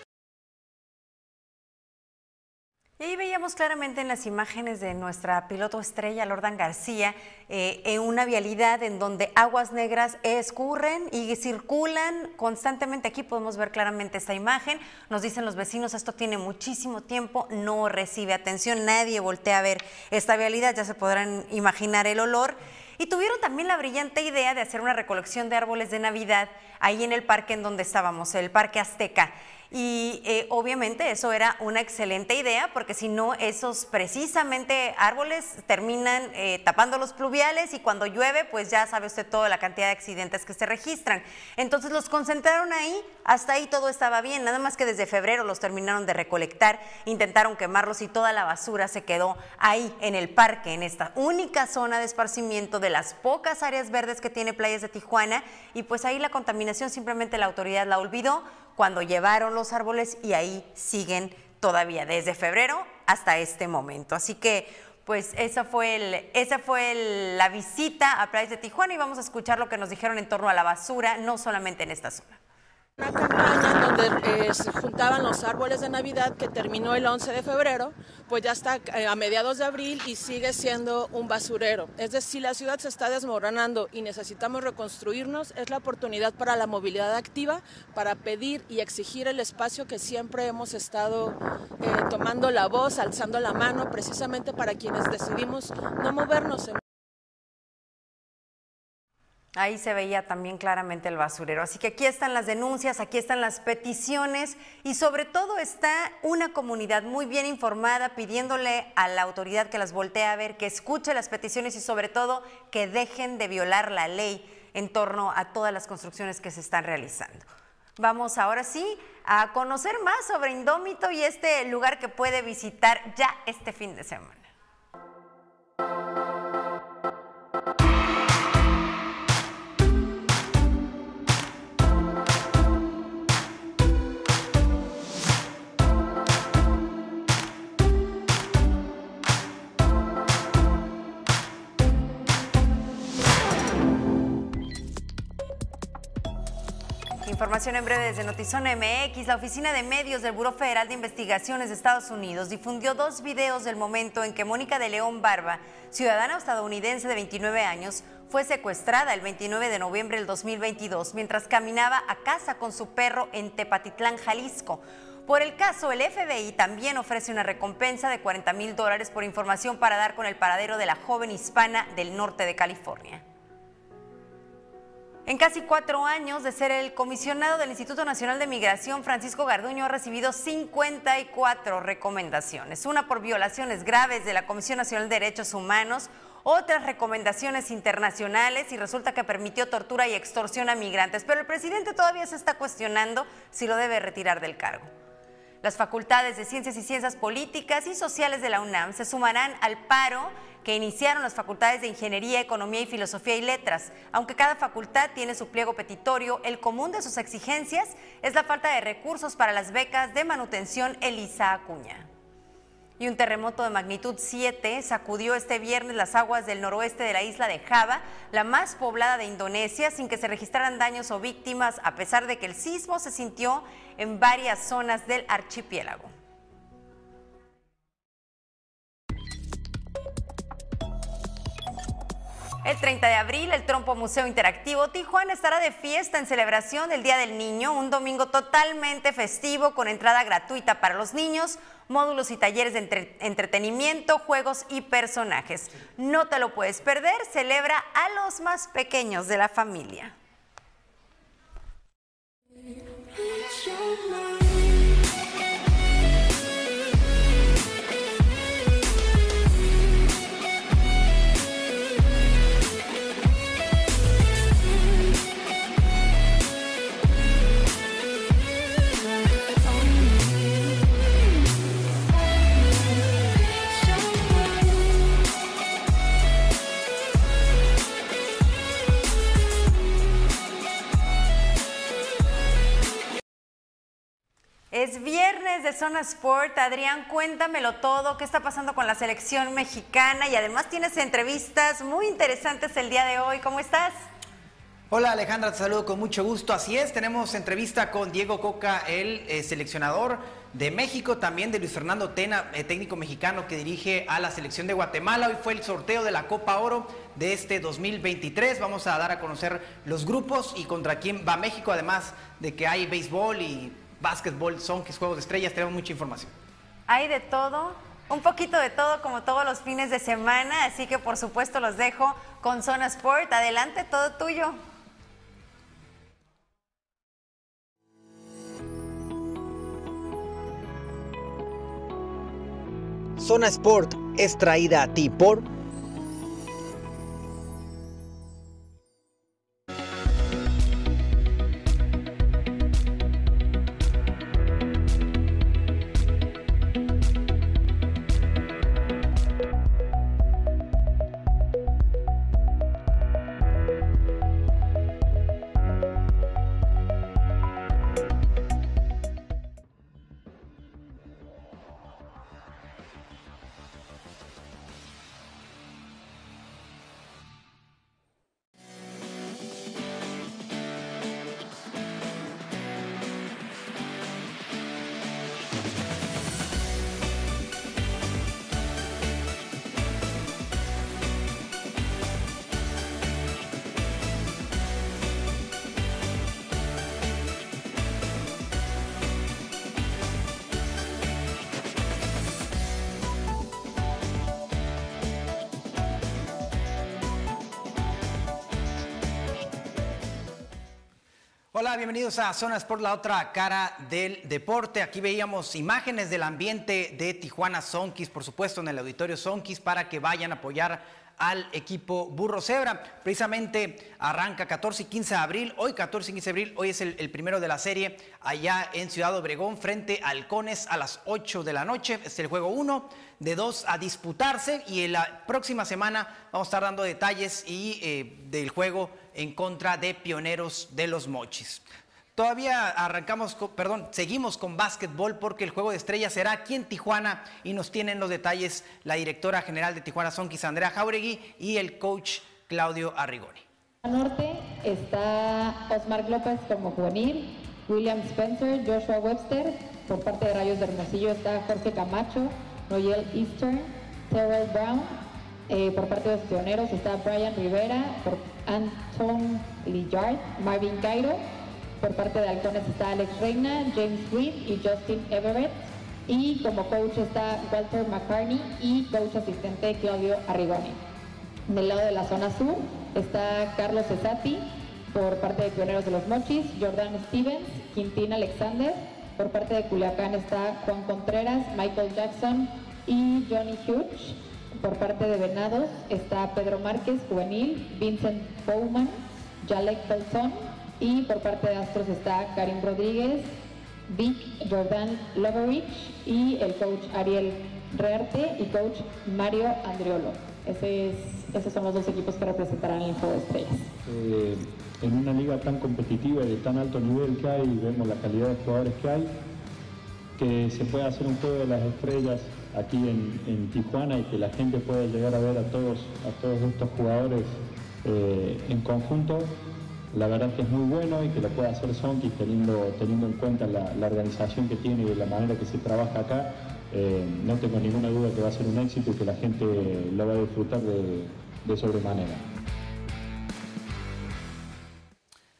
Y ahí veíamos claramente en las imágenes de nuestra piloto estrella, Lordan García, eh, en una vialidad en donde aguas negras escurren y circulan constantemente. Aquí podemos ver claramente esta imagen. Nos dicen los vecinos, esto tiene muchísimo tiempo, no recibe atención, nadie voltea a ver esta vialidad, ya se podrán imaginar el olor. Y tuvieron también la brillante idea de hacer una recolección de árboles de Navidad ahí en el parque en donde estábamos, el Parque Azteca. Y eh, obviamente eso era una excelente idea porque si no, esos precisamente árboles terminan eh, tapando los pluviales y cuando llueve, pues ya sabe usted toda la cantidad de accidentes que se registran. Entonces los concentraron ahí, hasta ahí todo estaba bien, nada más que desde febrero los terminaron de recolectar, intentaron quemarlos y toda la basura se quedó ahí en el parque, en esta única zona de esparcimiento de las pocas áreas verdes que tiene Playas de Tijuana y pues ahí la contaminación simplemente la autoridad la olvidó cuando llevaron los árboles y ahí siguen todavía desde febrero hasta este momento. Así que pues esa fue, el, esa fue la visita a Playas de Tijuana y vamos a escuchar lo que nos dijeron en torno a la basura, no solamente en esta zona. Una campaña donde eh, se juntaban los árboles de Navidad que terminó el 11 de febrero, pues ya está eh, a mediados de abril y sigue siendo un basurero. Es decir, la ciudad se está desmoronando y necesitamos reconstruirnos, es la oportunidad para la movilidad activa, para pedir y exigir el espacio que siempre hemos estado eh, tomando la voz, alzando la mano, precisamente para quienes decidimos no movernos. Ahí se veía también claramente el basurero. Así que aquí están las denuncias, aquí están las peticiones y sobre todo está una comunidad muy bien informada pidiéndole a la autoridad que las voltee a ver, que escuche las peticiones y sobre todo que dejen de violar la ley en torno a todas las construcciones que se están realizando. Vamos ahora sí a conocer más sobre Indómito y este lugar que puede visitar ya este fin de semana. Información en breve desde Notizón MX. La Oficina de Medios del Buró Federal de Investigaciones de Estados Unidos difundió dos videos del momento en que Mónica de León Barba, ciudadana estadounidense de 29 años, fue secuestrada el 29 de noviembre del 2022 mientras caminaba a casa con su perro en Tepatitlán, Jalisco. Por el caso, el FBI también ofrece una recompensa de 40 mil dólares por información para dar con el paradero de la joven hispana del norte de California. En casi cuatro años de ser el comisionado del Instituto Nacional de Migración, Francisco Garduño ha recibido 54 recomendaciones, una por violaciones graves de la Comisión Nacional de Derechos Humanos, otras recomendaciones internacionales y resulta que permitió tortura y extorsión a migrantes, pero el presidente todavía se está cuestionando si lo debe retirar del cargo. Las facultades de Ciencias y Ciencias Políticas y Sociales de la UNAM se sumarán al paro que iniciaron las facultades de Ingeniería, Economía y Filosofía y Letras. Aunque cada facultad tiene su pliego petitorio, el común de sus exigencias es la falta de recursos para las becas de manutención Elisa Acuña. Y un terremoto de magnitud 7 sacudió este viernes las aguas del noroeste de la isla de Java, la más poblada de Indonesia, sin que se registraran daños o víctimas, a pesar de que el sismo se sintió en varias zonas del archipiélago. El 30 de abril, el Trompo Museo Interactivo Tijuana estará de fiesta en celebración del Día del Niño, un domingo totalmente festivo con entrada gratuita para los niños, módulos y talleres de entre- entretenimiento, juegos y personajes. No te lo puedes perder, celebra a los más pequeños de la familia. Es viernes de Zona Sport. Adrián, cuéntamelo todo. ¿Qué está pasando con la selección mexicana? Y además tienes entrevistas muy interesantes el día de hoy. ¿Cómo estás? Hola Alejandra, te saludo con mucho gusto. Así es, tenemos entrevista con Diego Coca, el eh, seleccionador de México, también de Luis Fernando Tena, eh, técnico mexicano que dirige a la selección de Guatemala. Hoy fue el sorteo de la Copa Oro de este 2023. Vamos a dar a conocer los grupos y contra quién va México, además de que hay béisbol y básquetbol, son que es juegos de estrellas, tenemos mucha información. Hay de todo, un poquito de todo como todos los fines de semana, así que por supuesto los dejo con Zona Sport. Adelante, todo tuyo. Zona Sport es traída a ti por Bienvenidos a Zonas por la otra cara del deporte. Aquí veíamos imágenes del ambiente de Tijuana Sonkis, por supuesto en el auditorio Sonkis, para que vayan a apoyar al equipo Burro Cebra. Precisamente arranca 14 y 15 de abril, hoy 14 y 15 de abril, hoy es el, primero de la serie allá en Ciudad Obregón frente a Halcones a las 8 de la noche. Es el juego 1 de 2 a disputarse y en la próxima semana vamos a estar dando detalles y eh, del juego en contra de Pioneros de los Mochis. Todavía arrancamos, perdón, seguimos con básquetbol porque el juego de estrellas será aquí en Tijuana y nos tienen los detalles la directora general de Tijuana Sonkis, Andrea Jauregui, y el coach Claudio Arrigoni. Norte está Osmar López como juvenil, William Spencer, Joshua Webster. Por parte de Rayos de Hermosillo está Jorge Camacho, Noel Eastern, Terrell Brown. Eh, por parte de los pioneros está Brian Rivera, por Anton Lillard, Marvin Cairo. Por parte de Halcones está Alex Reina, James Green y Justin Everett. Y como coach está Walter McCartney y coach asistente Claudio Arrigoni. Del lado de la zona sur está Carlos Cesati por parte de Pioneros de los Mochis, Jordan Stevens, Quintín Alexander. Por parte de Culiacán está Juan Contreras, Michael Jackson y Johnny Hughes. Por parte de Venados está Pedro Márquez, juvenil, Vincent Bowman, Jalek Pelzón. Y por parte de Astros está Karim Rodríguez, Vic Jordan Loverich y el coach Ariel Rearte y coach Mario Andriolo. Esos son los dos equipos que representarán el juego de estrellas. Eh, en una liga tan competitiva y de tan alto nivel que hay, vemos la calidad de jugadores que hay. que se pueda hacer un juego de las estrellas aquí en, en Tijuana y que la gente pueda llegar a ver a todos, a todos estos jugadores eh, en conjunto, la verdad que es muy bueno y que lo pueda hacer Sonki teniendo, teniendo en cuenta la, la organización que tiene y la manera que se trabaja acá. eh, no tengo ninguna duda que va a ser un éxito y que la gente lo va a disfrutar de, de sobremanera.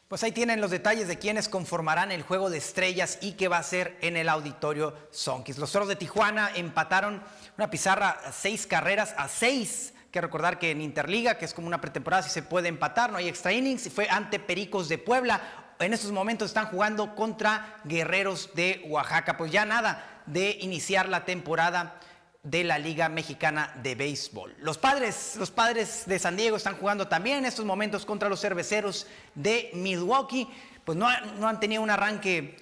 Pues ahí tienen los detalles de quienes conformarán el juego de estrellas y que va a ser en el auditorio Sonkis. Los Toros de Tijuana empataron una pizarra a seis carreras a seis. Que recordar que en Interliga, que es como una pretemporada, si se puede empatar, no hay extra innings, fue ante Pericos de Puebla. En estos momentos están jugando contra Guerreros de Oaxaca. Pues ya nada de iniciar la temporada de la Liga Mexicana de Béisbol. Los padres, los padres de San Diego están jugando también en estos momentos contra los cerveceros de Milwaukee. Pues no, no han tenido un arranque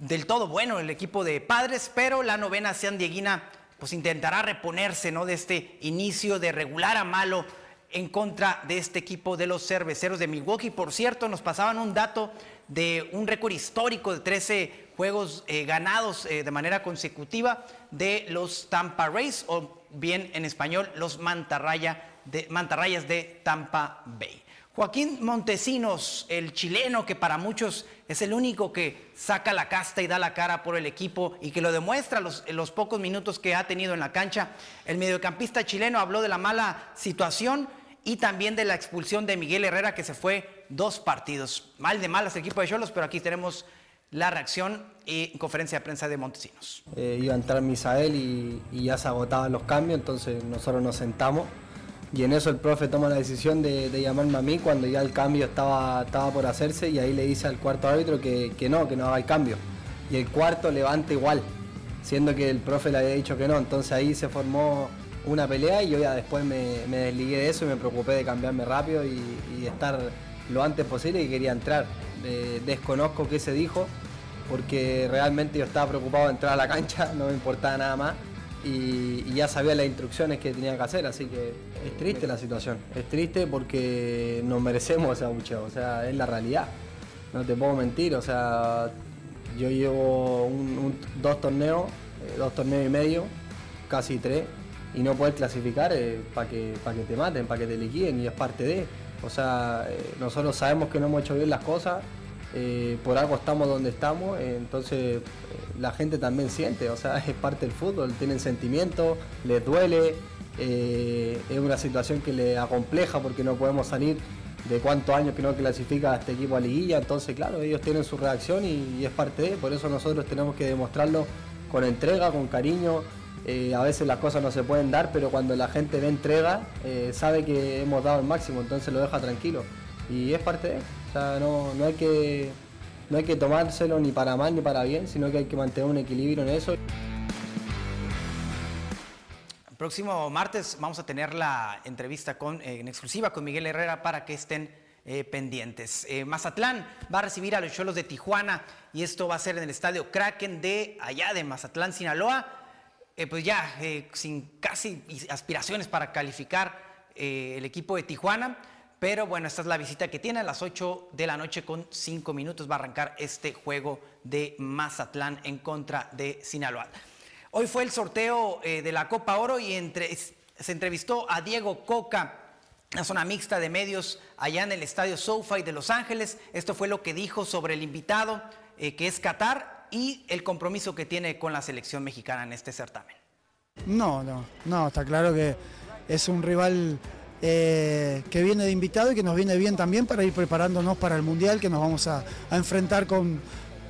del todo bueno el equipo de padres, pero la novena Dieguina pues intentará reponerse ¿no? de este inicio de regular a malo en contra de este equipo de los cerveceros de Milwaukee. Por cierto, nos pasaban un dato de un récord histórico de 13 juegos eh, ganados eh, de manera consecutiva de los Tampa Rays, o bien en español, los Mantarraya de, Mantarrayas de Tampa Bay. Joaquín Montesinos, el chileno que para muchos es el único que saca la casta y da la cara por el equipo y que lo demuestra los, los pocos minutos que ha tenido en la cancha. El mediocampista chileno habló de la mala situación y también de la expulsión de Miguel Herrera que se fue dos partidos. Mal de malas el equipo de Cholos, pero aquí tenemos la reacción y conferencia de prensa de Montesinos. Eh, iba a entrar Misael y, ya se agotaban los cambios, entonces nosotros nos sentamos y en eso el profe toma la decisión de, de llamarme a mí cuando ya el cambio estaba, estaba por hacerse y ahí le dice al cuarto árbitro que, que no, que no haga el cambio. Y el cuarto levanta igual, siendo que el profe le había dicho que no, entonces ahí se formó una pelea y yo ya después me, me desligué de eso y me preocupé de cambiarme rápido y, y estar lo antes posible y quería entrar. Desconozco qué se dijo, porque realmente yo estaba preocupado de entrar a la cancha, no me importaba nada más y, ya sabía las instrucciones que tenía que hacer, así que es triste la situación, es triste porque nos merecemos ese abucheo, o sea, es la realidad, no te puedo mentir, o sea, yo llevo dos torneos, eh, dos torneos y medio, casi tres, y no poder clasificar para que, pa' que te maten, para que te liquiden y es parte de, o sea, eh, nosotros sabemos que no hemos hecho bien las cosas, eh, por algo estamos donde estamos, eh, entonces eh, la gente también siente, o sea, es parte del fútbol, tienen sentimientos, les duele, eh, es una situación que les acompleja porque no podemos salir de cuántos años que no clasifica a este equipo a liguilla, entonces claro, ellos tienen su reacción y, y es parte de, por eso nosotros tenemos que demostrarlo con entrega, con cariño, eh, a veces las cosas no se pueden dar, pero cuando la gente ve entrega, eh, sabe que hemos dado el máximo, entonces lo deja tranquilo. Y es parte de, o sea, no, hay que no hay que tomárselo ni para mal ni para bien, sino que hay que mantener un equilibrio en eso. Próximo martes vamos a tener la entrevista con, eh, en exclusiva con Miguel Herrera para que estén pendientes. Mazatlán va a recibir a los Cholos de Tijuana y esto va a ser en el estadio Kraken de allá de Mazatlán, Sinaloa. Eh, pues ya eh, sin casi aspiraciones para calificar eh, el equipo de Tijuana. Pero bueno, esta es la visita que tiene a las 8 de la noche con 5 minutos. Va a arrancar este juego de Mazatlán en contra de Sinaloa. Hoy fue el sorteo de la Copa Oro y entre- se entrevistó a Diego Coca, una zona mixta de medios allá en el estadio SoFi de Los Ángeles. Esto fue lo que dijo sobre el invitado, que es Qatar, y el compromiso que tiene con la selección mexicana en este certamen. No, no, no, está claro que es un rival eh, que viene de invitado y que nos viene bien también para ir preparándonos para el Mundial que nos vamos a, a enfrentar con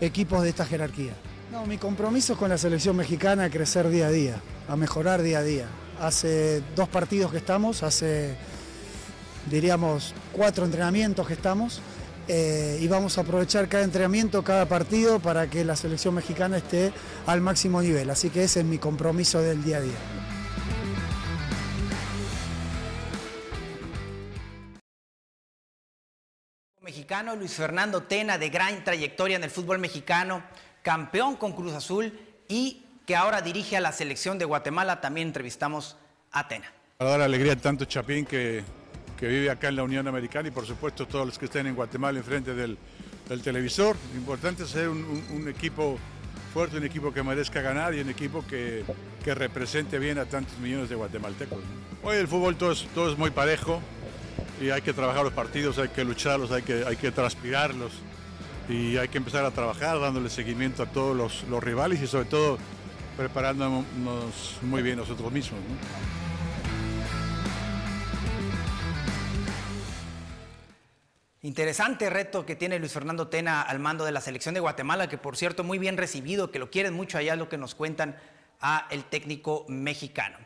equipos de esta jerarquía. No, mi compromiso es con la selección mexicana a crecer día a día, a mejorar día a día. Hace dos partidos que estamos, hace diríamos cuatro entrenamientos que estamos eh, y vamos a aprovechar cada entrenamiento, cada partido para que la selección mexicana esté al máximo nivel. Así que ese es mi compromiso del día a día. Mexicano Luis Fernando Tena, de gran trayectoria en el fútbol mexicano, campeón con Cruz Azul y que ahora dirige a la selección de Guatemala. También entrevistamos a Tena. Para dar alegría tanto Chapín que, que vive acá en la Unión Americana y por supuesto todos los que estén en Guatemala enfrente del, del televisor. Lo importante es ser un, un- equipo fuerte, un equipo que merezca ganar y un equipo que, que represente bien a tantos millones de guatemaltecos. Hoy el fútbol todo es, todo es muy parejo y hay que trabajar los partidos, hay que lucharlos, hay que, hay que transpirarlos y hay que empezar a trabajar dándole seguimiento a todos los, los rivales y sobre todo preparándonos muy bien nosotros mismos. Interesante reto que tiene Luis Fernando Tena al mando de la selección de Guatemala, que por cierto muy bien recibido, que lo quieren mucho allá, lo que nos cuentan a el técnico mexicano.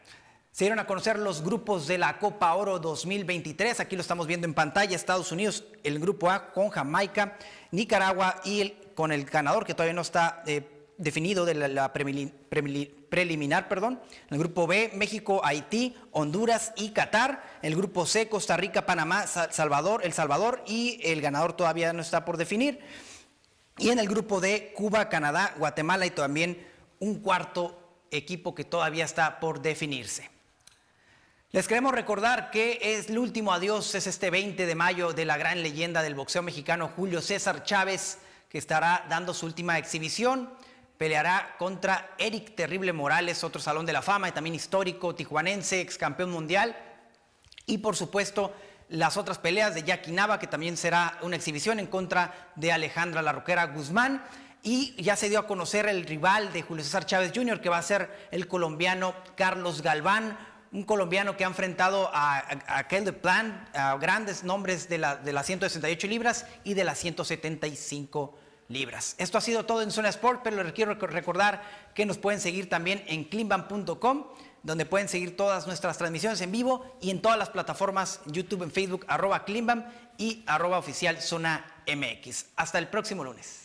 Se dieron a conocer los grupos de la Copa Oro 2023. Aquí lo estamos viendo en pantalla. Estados Unidos, el grupo A con Jamaica, Nicaragua y con el ganador que todavía no está eh, definido de la, preliminar, perdón. El grupo B, México, Haití, Honduras y Qatar. El grupo C, Costa Rica, Panamá, Salvador, El Salvador y el ganador todavía no está por definir. Y en el grupo D, Cuba, Canadá, Guatemala y también un cuarto equipo que todavía está por definirse. Les queremos recordar que es el último adiós, es este 20 de mayo de la gran leyenda del boxeo mexicano Julio César Chávez, que estará dando su última exhibición peleará contra Eric Terrible Morales, otro salón de la fama y también histórico, tijuanense, ex campeón mundial. Y por supuesto, las otras peleas de Jackie Nava, que también será una exhibición en contra de Alejandra La Roquera Guzmán. Y ya se dio a conocer el rival de Julio César Chávez Jr., que va a ser el colombiano Carlos Galván, un colombiano que ha enfrentado a, aquel de Plan, a grandes nombres de, la, de las 168 libras y de las 175 libras. Esto ha sido todo en Zona Sport, pero les quiero recordar que nos pueden seguir también en climban.com, donde pueden seguir todas nuestras transmisiones en vivo y en todas las plataformas YouTube, en Facebook, arroba Climban y arroba oficial Zona MX. Hasta el próximo lunes.